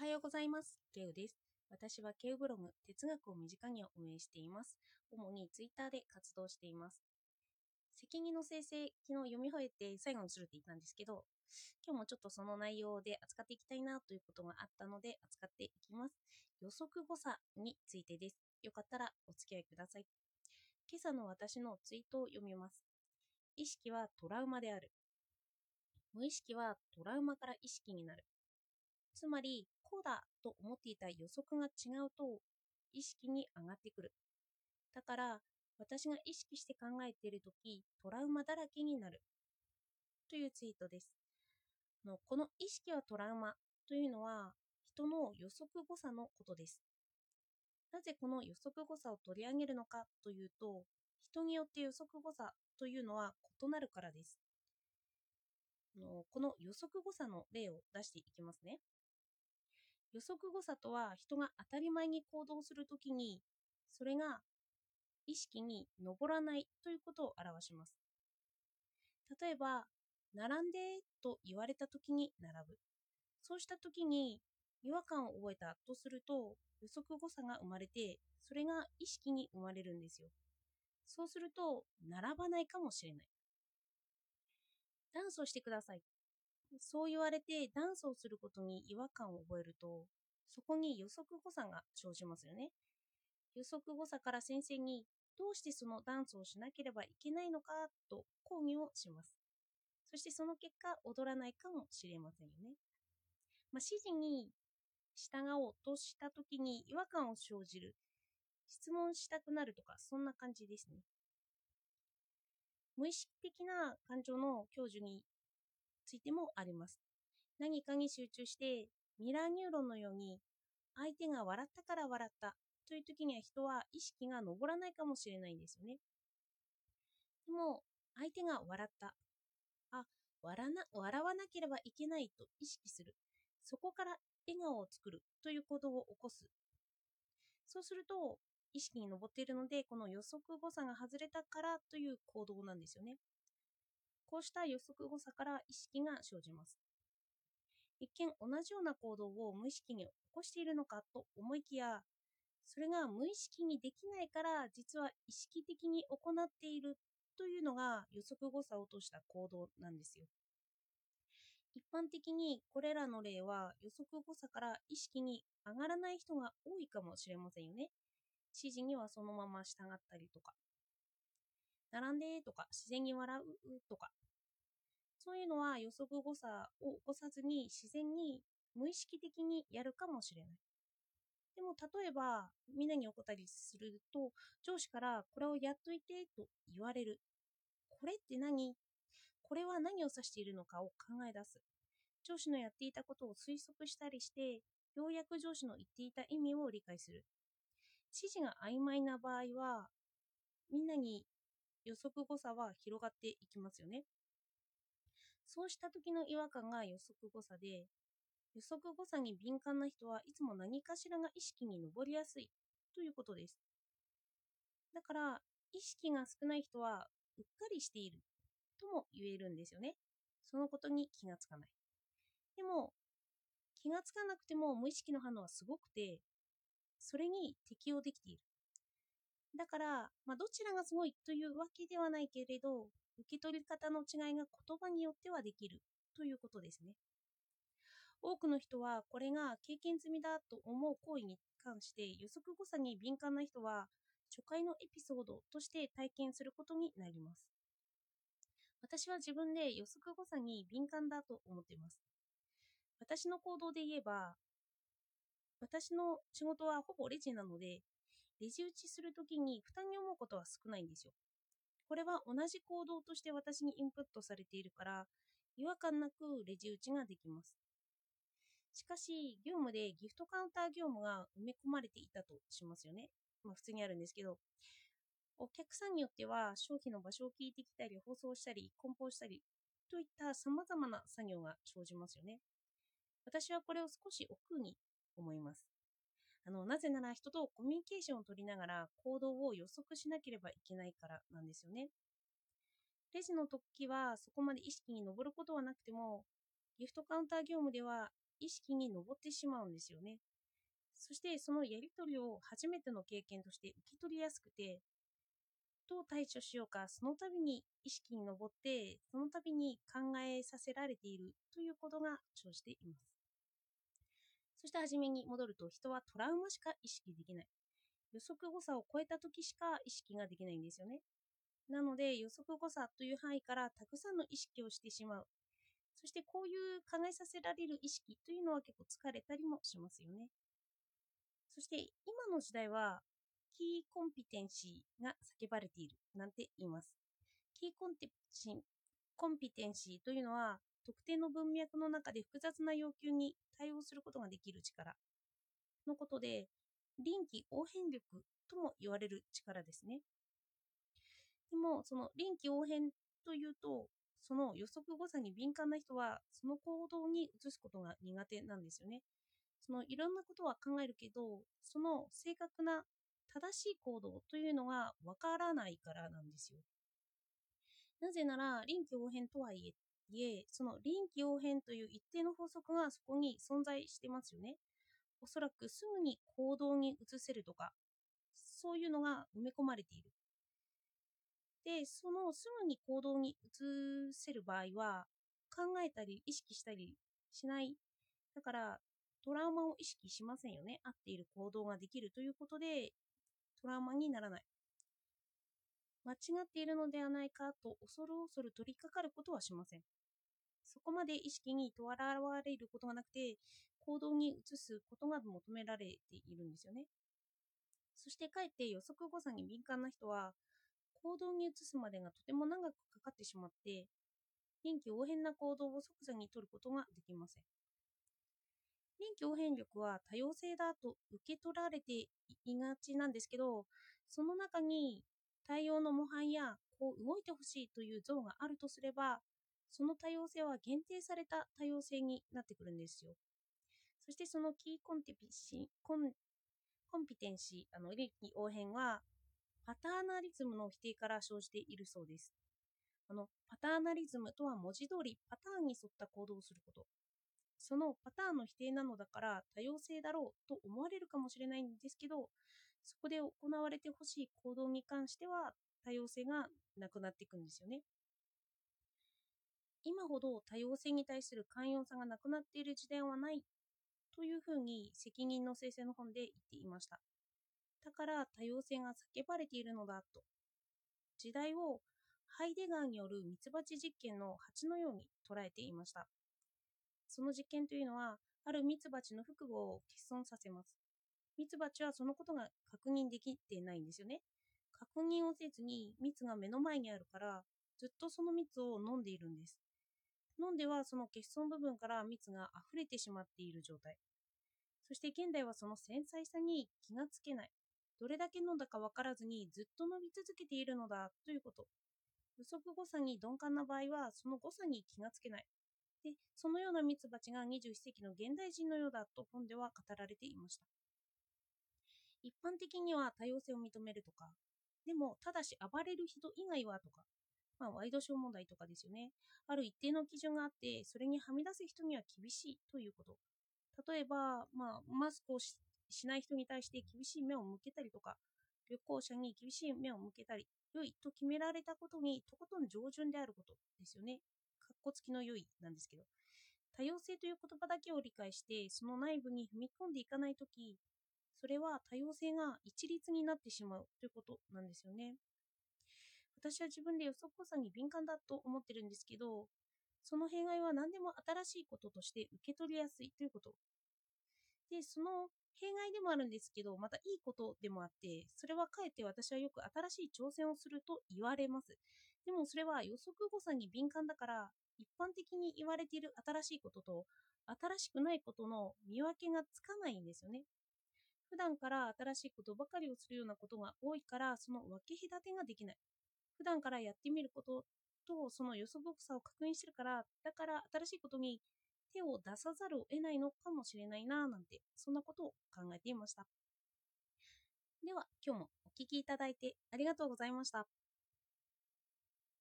はようございます。ケウです。私はケウブログ、哲学を身近にを運営しています。主にツイッターで活動しています。責任の生成、昨日読み終えて最後にするって言ったんですけど、今日もちょっとその内容で扱っていきたいなということがあったので扱っていきます。予測誤差についてです。よかったらお付き合いください。今朝の私のツイートを読みます。意識はトラウマである。無意識はトラウマから意識になる。つまり、こうだと思っていた予測が違うと意識に上がってくる。だから、私が意識して考えているとき、トラウマだらけになる。というツイートです。のこの意識はトラウマというのは、人の予測誤差のことです。なぜこの予測誤差を取り上げるのかというと、人によって予測誤差というのは異なるからです。のこの予測誤差の例を出していきますね。予測誤差とは人が当たり前に行動するときに、それが意識に上らないということを表します。例えば、並んでと言われたときに並ぶ。そうしたときに違和感を覚えたとすると、予測誤差が生まれて、それが意識に生まれるんですよ。そうすると、並ばないかもしれない。ダンスをしてください。そう言われてダンスをすることに違和感を覚えると、そこに予測誤差が生じますよね。予測誤差から先生にどうしてそのダンスをしなければいけないのかと抗議をします。そしてその結果、踊らないかもしれませんよね。まあ、指示に従おうとしたときに違和感を生じる。質問したくなるとか、そんな感じですね。無意識的な感情の享受についてもあります。何かに集中して、ミラーニューロンのように、相手が笑ったから笑ったという時には人は意識が上らないかもしれないんですよね。でも、相手が笑った。あ、笑な笑わなければいけないと意識する。そこから笑顔を作るという行動を起こす。そうすると、意識に上っているので、この予測誤差が外れたからという行動なんですよね。こうした予測誤差から意識が生じます。一見同じような行動を無意識に起こしているのかと思いきや、それが無意識にできないから実は意識的に行っているというのが予測誤差を落とした行動なんですよ。一般的にこれらの例は予測誤差から意識に上がらない人が多いかもしれませんよね。指示にはそのまま従ったりとか。並んでとか自然に笑うとか。そういうのは予測誤差を起こさずに自然に無意識的にやるかもしれない。でも例えばみんなに起こったりすると上司からこれをやっといてと言われる。これって何？これは何を指しているのかを考え出す。上司のやっていたことを推測したりして、ようやく上司の言っていた意味を理解する。指示が曖昧な場合は、みんなに予測誤差は広がっていきますよね。そうした時の違和感が予測誤差で、予測誤差に敏感な人はいつも何かしらが意識に上りやすいということです。だから、意識が少ない人はうっかりしているとも言えるんですよね。そのことに気がつかない。でも、気がつかなくても無意識の反応はすごくて、それに適応できている。だから、まあ、どちらがすごいというわけではないけれど、受け取り方の違いが言葉によってはできるということですね。多くの人はこれが経験済みだと思う行為に関して予測誤差に敏感な人は初回のエピソードとして体験することになります。私は自分で予測誤差に敏感だと思っています。私の行動で言えば、私の仕事はほぼレジなので、レジ打ちするときに負担に思うことは少ないんですよ。これは同じ行動として私にインプットされているから、違和感なくレジ打ちができます。しかし、業務でギフトカウンター業務が埋め込まれていたとしますよね。まあ普通にあるんですけど、お客さんによっては商品の場所を聞いてきたり、放送したり、梱包したりといった様々な作業が生じますよね。私はこれを少し億劫に思います。あの、なぜなら人とコミュニケーションを取りながら行動を予測しなければいけないからなんですよね。レジの時はそこまで意識に上ることはなくても、ギフトカウンター業務では意識に上ってしまうんですよね。そしてそのやり取りを初めての経験として受け取りやすくて、どう対処しようか、その度に意識に上って、その度に考えさせられているということが生じています。そして初めに戻ると、人はトラウマしか意識できない。予測誤差を超えた時しか意識ができないんですよね。なので予測誤差という範囲からたくさんの意識をしてしまう。そしてこういう考えさせられる意識というのは結構疲れたりもしますよね。そして今の時代はキーコンピテンシーが叫ばれているなんて言います。キーコンテシコンピテンシーというのは特定の文脈の中で複雑な要求に対応することができる力のことで臨機応変力とも言われる力ですね。でも、その臨機応変というと、その予測誤差に敏感な人は、その行動に移すことが苦手なんですよね。そのいろんなことは考えるけど、その正確な正しい行動というのがわからないからなんですよ。なぜなら、臨機応変とはいえ、いえその臨機応変という一定の法則がそこに存在してますよね。おそらくすぐに行動に移せるとか、そういうのが埋め込まれている。で、そのすぐに行動に移せる場合は、考えたり意識したりしない。だから、トラウマを意識しませんよね。合っている行動ができるということで、トラウマにならない。間違っているのではないかと恐る恐る取り掛かることはしません。そこまで意識にとらわれることがなくて、行動に移すことが求められているんですよね。そしてかえって予測誤差に敏感な人は、行動に移すまでがとても長くかかってしまって、臨機応変な行動を即座に取ることができません。臨機応変力は多様性だと受け取られていがちなんですけど、その中に対応の模範やこう動いてほしいという像があるとすれば、その多様性は限定された多様性になってくるんですよ。そしてそのキーコンテピシコンコンピテンシー、あの、臨機応変はパターナリズムの否定から生じているそうです。あのパターナリズムとは文字通りパターンに沿った行動をすること。そのパターンの否定なのだから多様性だろうと思われるかもしれないんですけど、そこで行われてほしい行動に関しては多様性がなくなっていくんですよね。今ほど多様性に対する寛容さがなくなっている時代はないというふうに責任の生成の本で言っていました。だから多様性が叫ばれているのだと。時代をハイデガーによるミツバチ実験の蜂のように捉えていました。その実験というのは、あるミツバチの腹部を欠損させます。ミツバチはそのことが確認できてないんですよね。確認をせずに蜜が目の前にあるから、ずっとその蜜を飲んでいるんです。飲んではその欠損部分から蜜が溢れてしまっている状態。そして現代はその繊細さに気がつけない。どれだけ飲んだか分からずにずっと飲み続けているのだということ。予測誤差に鈍感な場合はその誤差に気がつけない。で、そのようなミツバチが21世紀の現代人のようだと本では語られていました。一般的には多様性を認めるとか、でも、ただし暴れる人以外はとか、まあ、ワイドショー問題とかですよね。ある一定の基準があって、それにはみ出す人には厳しいということ。例えば、まあ、マスクをしない人に対して厳しい目を向けたりとか、旅行者に厳しい目を向けたり、良いと決められたことにとことん上順であることですよね。かっこつきの良いなんですけど。多様性という言葉だけを理解して、その内部に踏み込んでいかないとき、それは多様性が一律になってしまうということなんですよね。私は自分で予測誤差に敏感だと思ってるんですけど、その弊害は何でも新しいこととして受け取りやすいということ。で、その弊害でもあるんですけど、またいいことでもあって、それはかえって私はよく新しい挑戦をすると言われます。でもそれは予測誤差に敏感だから、一般的に言われている新しいことと、新しくないことの見分けがつかないんですよね。普段から新しいことばかりをするようなことが多いから、その分け隔てができない。普段からやってみることと、その予測誤差を確認してるから、だから新しいことに手を出さざるを得ないのかもしれないななんて、そんなことを考えていました。では、今日もお聴きいただいてありがとうございました。